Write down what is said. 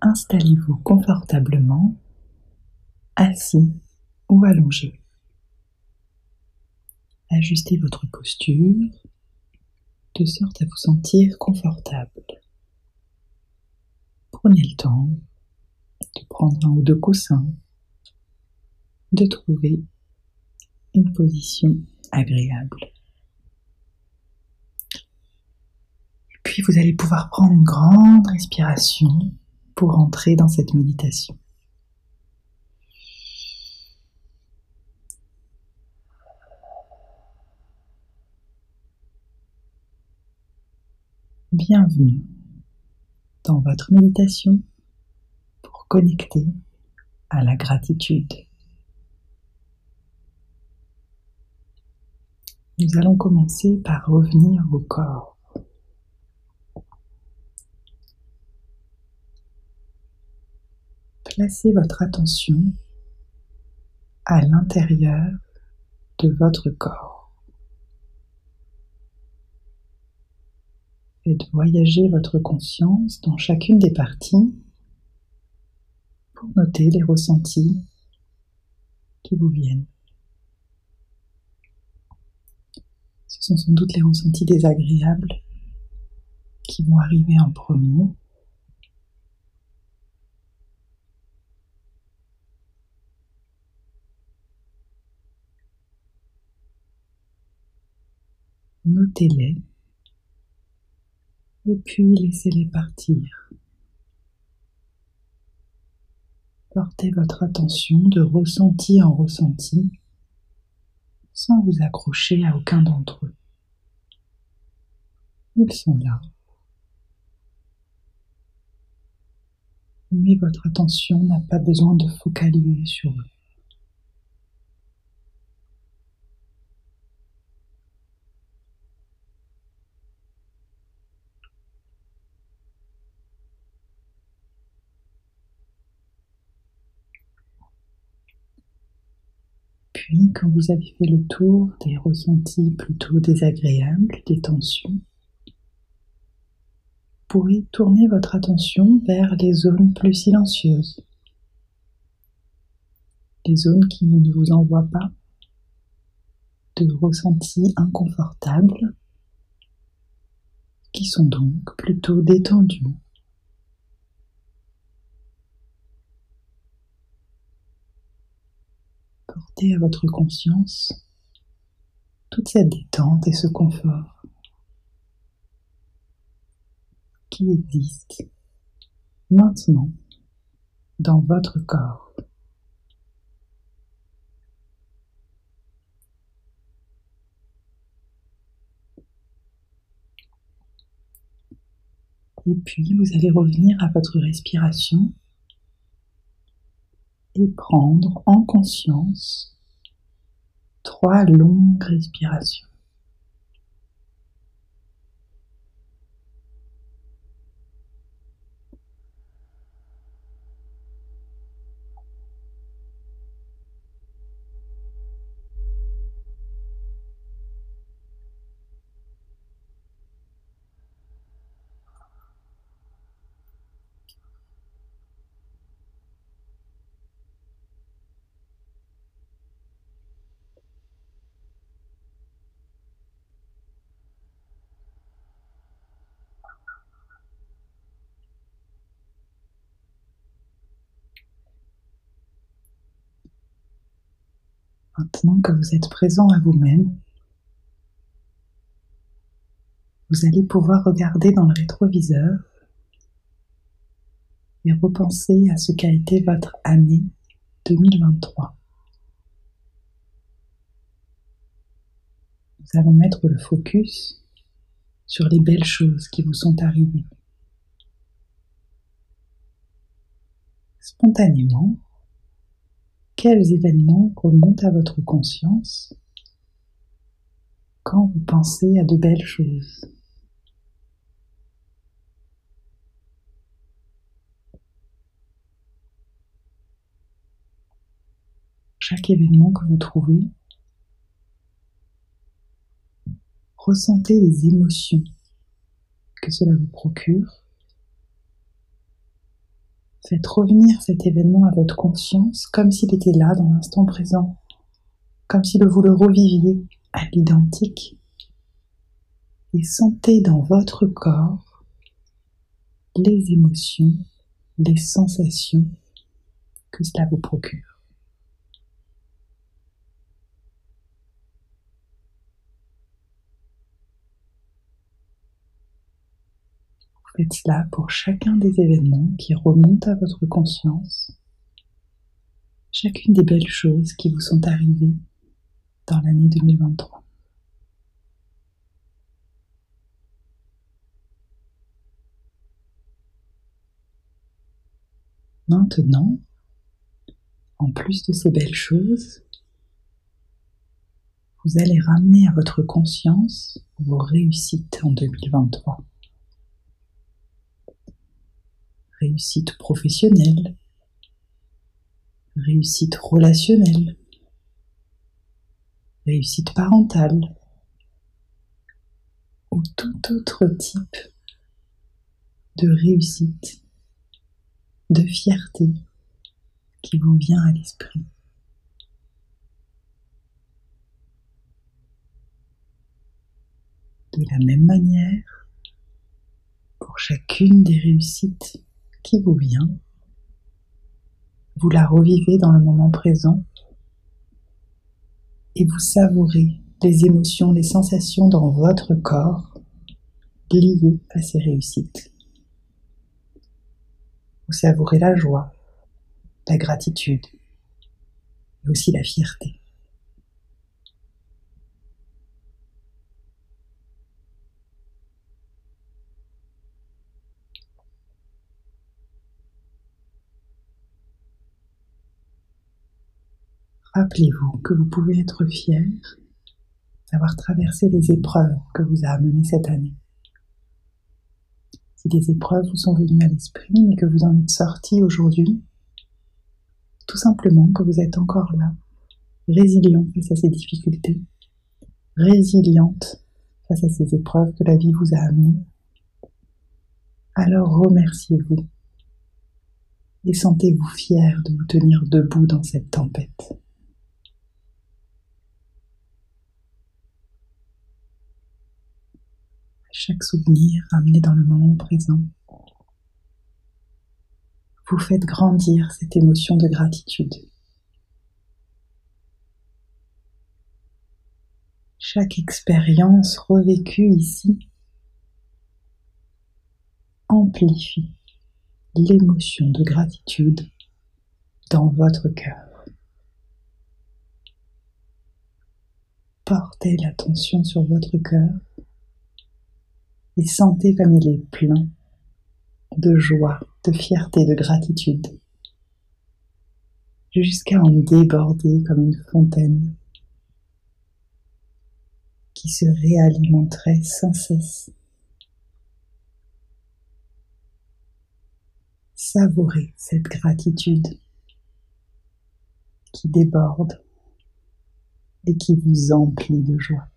installez-vous confortablement, assis ou allongé. Ajustez votre posture de sorte à vous sentir confortable. Prenez le temps de prendre un ou deux coussins, de trouver une position agréable. Puis vous allez pouvoir prendre une grande respiration pour entrer dans cette méditation. Bienvenue dans votre méditation pour connecter à la gratitude. Nous allons commencer par revenir au corps. Placez votre attention à l'intérieur de votre corps. Faites voyager votre conscience dans chacune des parties pour noter les ressentis qui vous viennent. Ce sont sans doute les ressentis désagréables qui vont arriver en premier. Notez-les et puis laissez-les partir. Portez votre attention de ressenti en ressenti sans vous accrocher à aucun d'entre eux. Ils sont là. Mais votre attention n'a pas besoin de focaliser sur eux. Quand vous avez fait le tour des ressentis plutôt désagréables, des tensions, vous pourrez tourner votre attention vers les zones plus silencieuses, les zones qui ne vous envoient pas de ressentis inconfortables, qui sont donc plutôt détendus. À votre conscience toute cette détente et ce confort qui existe maintenant dans votre corps. Et puis vous allez revenir à votre respiration et prendre en conscience trois longues respirations. Maintenant que vous êtes présent à vous-même, vous allez pouvoir regarder dans le rétroviseur et repenser à ce qu'a été votre année 2023. Nous allons mettre le focus sur les belles choses qui vous sont arrivées. Spontanément, quels événements remontent à votre conscience quand vous pensez à de belles choses? Chaque événement que vous trouvez, ressentez les émotions que cela vous procure Faites revenir cet événement à votre conscience comme s'il était là dans l'instant présent, comme si vous le reviviez à l'identique. Et sentez dans votre corps les émotions, les sensations que cela vous procure. Faites cela pour chacun des événements qui remontent à votre conscience, chacune des belles choses qui vous sont arrivées dans l'année 2023. Maintenant, en plus de ces belles choses, vous allez ramener à votre conscience vos réussites en 2023 réussite professionnelle, réussite relationnelle, réussite parentale. Ou tout autre type de réussite, de fierté qui vous vient à l'esprit. De la même manière, pour chacune des réussites qui vous vient. Vous la revivez dans le moment présent et vous savourez les émotions, les sensations dans votre corps liées à ces réussites. Vous savourez la joie, la gratitude et aussi la fierté. Rappelez-vous que vous pouvez être fier d'avoir traversé les épreuves que vous a amenées cette année. Si des épreuves vous sont venues à l'esprit mais que vous en êtes sorti aujourd'hui, tout simplement que vous êtes encore là, résilient face à ces difficultés, résiliente face à ces épreuves que la vie vous a amenées, alors remerciez-vous et sentez-vous fier de vous tenir debout dans cette tempête. Chaque souvenir ramené dans le moment présent. Vous faites grandir cette émotion de gratitude. Chaque expérience revécue ici amplifie l'émotion de gratitude dans votre cœur. Portez l'attention sur votre cœur et sentez comme il est plein de joie, de fierté, de gratitude, jusqu'à en déborder comme une fontaine qui se réalimenterait sans cesse. Savourez cette gratitude qui déborde et qui vous emplit de joie.